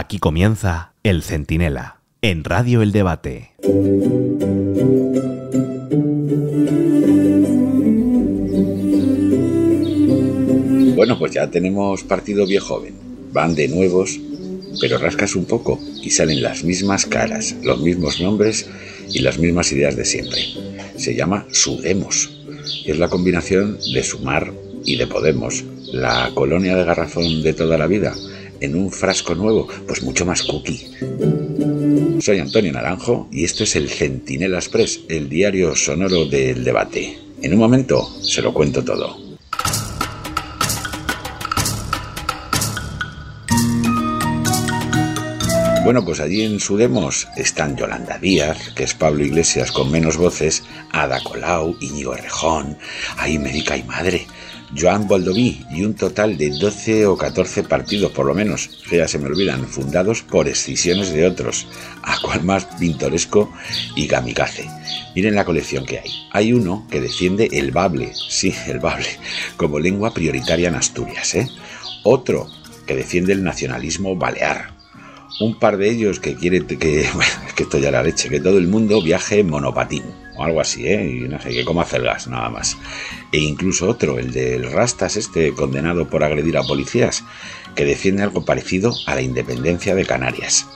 Aquí comienza El Centinela, en Radio El Debate. Bueno, pues ya tenemos partido viejo joven. Van de nuevos, pero rascas un poco y salen las mismas caras, los mismos nombres y las mismas ideas de siempre. Se llama Sudemos. Y es la combinación de Sumar y de Podemos, la colonia de garrafón de toda la vida, en un frasco nuevo, pues mucho más cookie. Soy Antonio Naranjo y esto es el Centinela Express, el diario sonoro del debate. En un momento se lo cuento todo. Bueno, pues allí en Sudemos están Yolanda Díaz, que es Pablo Iglesias con menos voces, Ada Colau, Íñigo Rejón, ahí médica y madre, Joan Boldoví y un total de 12 o 14 partidos por lo menos, que ya se me olvidan, fundados por escisiones de otros, a cual más pintoresco y kamikaze. Miren la colección que hay. Hay uno que defiende el bable, sí, el bable, como lengua prioritaria en Asturias, ¿eh? Otro que defiende el nacionalismo balear, un par de ellos que quiere que, esto ya la leche, que todo el mundo viaje en monopatín algo así, ¿eh? Y no sé, que coma gas nada más. E incluso otro, el del Rastas, este condenado por agredir a policías, que defiende algo parecido a la independencia de Canarias.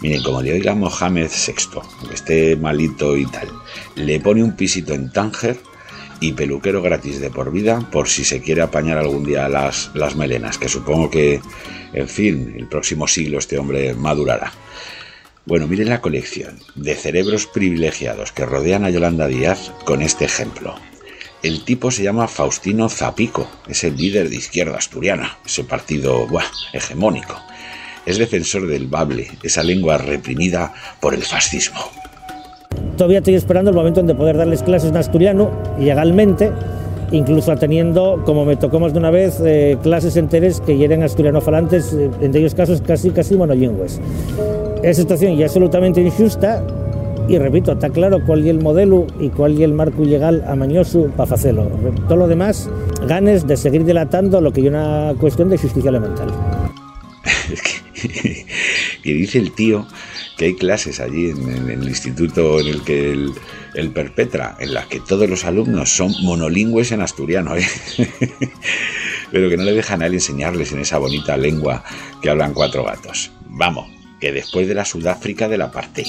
Miren, como le oiga Mohamed VI, que esté malito y tal, le pone un pisito en Tánger y peluquero gratis de por vida por si se quiere apañar algún día las, las melenas, que supongo que, en fin, el próximo siglo este hombre madurará. Bueno, miren la colección de cerebros privilegiados que rodean a Yolanda Díaz con este ejemplo. El tipo se llama Faustino Zapico, es el líder de izquierda asturiana, ese partido buah, hegemónico. Es defensor del bable, esa lengua reprimida por el fascismo. Todavía estoy esperando el momento en poder darles clases en asturiano, legalmente, incluso teniendo, como me tocó más de una vez, eh, clases enteras que eran asturiano falantes, eh, en aquellos casos casi casi monolingües. Esa situación es absolutamente injusta y repito, está claro cuál es el modelo y cuál es el marco ilegal amañoso para hacerlo. Todo lo demás, ganes de seguir dilatando lo que es una cuestión de justicia elemental. y dice el tío que hay clases allí en, el instituto en el que él, perpetra, en las que todos los alumnos son monolingües en asturiano, ¿eh? pero que no le dejan a él enseñarles en esa bonita lengua que hablan cuatro gatos. Vamos, que después de la Sudáfrica del apartheid,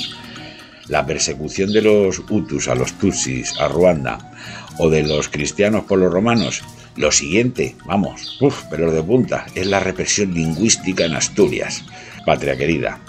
la persecución de los Hutus a los Tutsis, a Ruanda, o de los cristianos por los romanos, lo siguiente, vamos, uff, pero de punta, es la represión lingüística en Asturias, patria querida.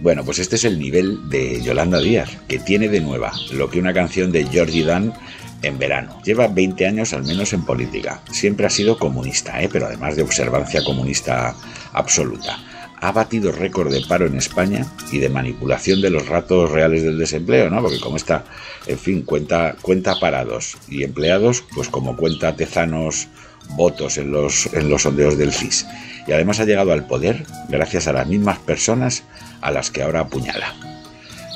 Bueno, pues este es el nivel de Yolanda Díaz, que tiene de nueva lo que una canción de Georgie Dan en verano. Lleva 20 años al menos en política. Siempre ha sido comunista, ¿eh? pero además de observancia comunista absoluta ha batido récord de paro en España y de manipulación de los ratos reales del desempleo, ¿no? Porque como está, en fin, cuenta, cuenta parados y empleados, pues como cuenta tezanos votos en los, en los sondeos del FIS. Y además ha llegado al poder gracias a las mismas personas a las que ahora apuñala.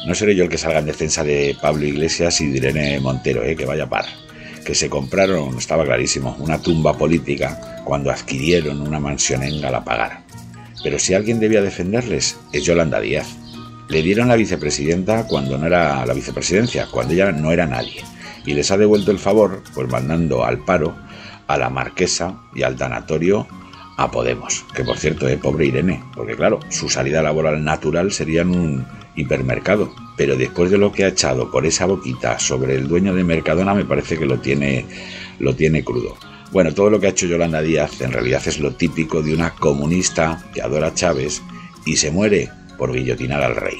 No seré yo el que salga en defensa de Pablo Iglesias y de Irene Montero, ¿eh? que vaya par. Que se compraron, estaba clarísimo, una tumba política cuando adquirieron una mansión en Galapagar. Pero si alguien debía defenderles, es Yolanda Díaz. Le dieron la vicepresidenta cuando no era la vicepresidencia, cuando ella no era nadie. Y les ha devuelto el favor, pues mandando al paro a la marquesa y al tanatorio a Podemos. Que por cierto, es pobre Irene, porque claro, su salida laboral natural sería en un hipermercado. Pero después de lo que ha echado por esa boquita sobre el dueño de Mercadona, me parece que lo tiene, lo tiene crudo. Bueno, todo lo que ha hecho Yolanda Díaz en realidad es lo típico de una comunista que adora a Chávez y se muere por guillotinar al rey.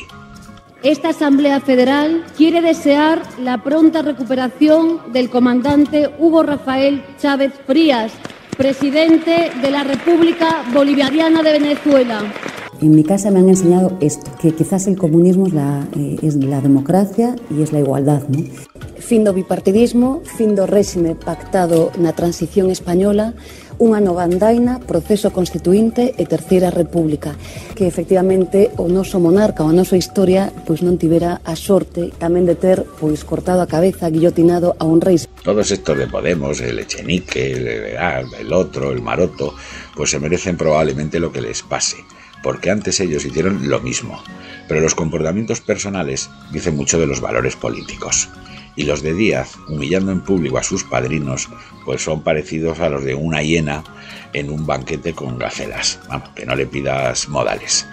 Esta Asamblea Federal quiere desear la pronta recuperación del comandante Hugo Rafael Chávez Frías, presidente de la República Bolivariana de Venezuela. En mi casa me han enseñado esto, que quizás el comunismo es la, eh, es la democracia y es la igualdad. ¿no? Fin do bipartidismo, fin do réxime pactado na transición española, unha nova andaina, proceso constituinte e terceira república, que efectivamente o noso monarca, a nosa historia, pois non tivera a sorte tamén de ter pois cortado a cabeza, guillotinado a un rei. Todos estos de Podemos, el Echenique, el, el otro, el Maroto, pues se merecen probablemente lo que les pase porque antes ellos hicieron lo mismo. Pero los comportamientos personales dicen mucho de los valores políticos. Y los de Díaz, humillando en público a sus padrinos, pues son parecidos a los de una hiena en un banquete con gacelas. Vamos, que no le pidas modales.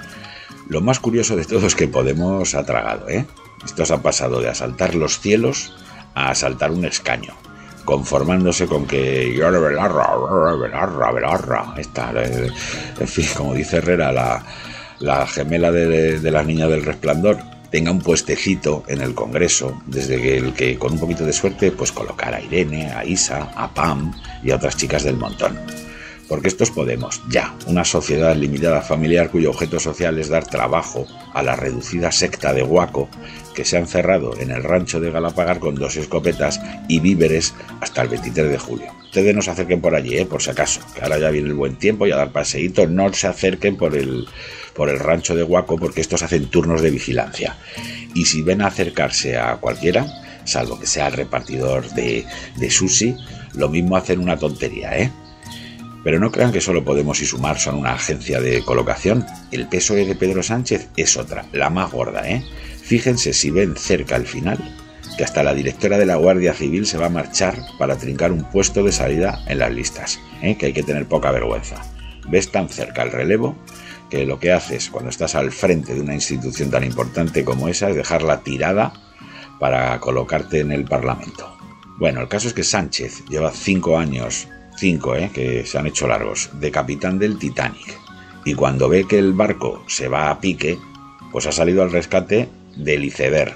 Lo más curioso de todo es que Podemos ha tragado, ¿eh? Esto se ha pasado de asaltar los cielos a asaltar un escaño, conformándose con que esta, en fin, como dice Herrera, la, gemela de las niñas del resplandor, tenga un puestecito en el Congreso, desde el que con un poquito de suerte pues colocar a Irene, a Isa, a Pam y a otras chicas del montón. Porque estos Podemos, ya, una sociedad limitada familiar cuyo objeto social es dar trabajo a la reducida secta de Guaco que se ha encerrado en el rancho de Galapagar con dos escopetas y víveres hasta el 23 de julio. Ustedes no se acerquen por allí, ¿eh? por si acaso, que ahora ya viene el buen tiempo y a dar paseíto, no se acerquen por el, por el rancho de Guaco porque estos hacen turnos de vigilancia. Y si ven acercarse a cualquiera, salvo que sea el repartidor de, de sushi, lo mismo hacen una tontería, ¿eh? Pero no crean que solo Podemos y Sumar son una agencia de colocación. El PSOE de Pedro Sánchez es otra, la más gorda, ¿eh? Fíjense si ven cerca al final que hasta la directora de la Guardia Civil se va a marchar para trincar un puesto de salida en las listas, ¿eh? que hay que tener poca vergüenza. Ves tan cerca el relevo que lo que haces cuando estás al frente de una institución tan importante como esa es dejarla tirada para colocarte en el Parlamento. Bueno, el caso es que Sánchez lleva cinco años cinco, ¿eh? que se han hecho largos, de capitán del Titanic. Y cuando ve que el barco se va a pique, pues ha salido al rescate del iceberg.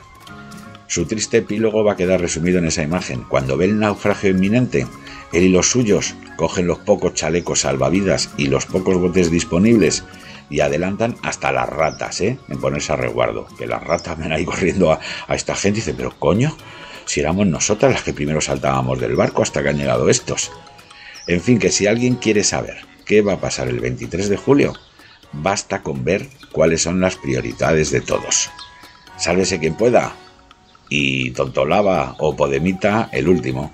Su triste epílogo va a quedar resumido en esa imagen. Cuando ve el naufragio inminente, él y los suyos cogen los pocos chalecos salvavidas y los pocos botes disponibles y adelantan hasta las ratas, ¿eh? En ponerse a resguardo. Que las ratas ven ahí corriendo a, a esta gente y dicen, pero coño, si éramos nosotras las que primero saltábamos del barco hasta que han llegado estos. En fin, que si alguien quiere saber qué va a pasar el 23 de julio, basta con ver cuáles son las prioridades de todos. Sálvese quien pueda. Y Tontolava o Podemita el último.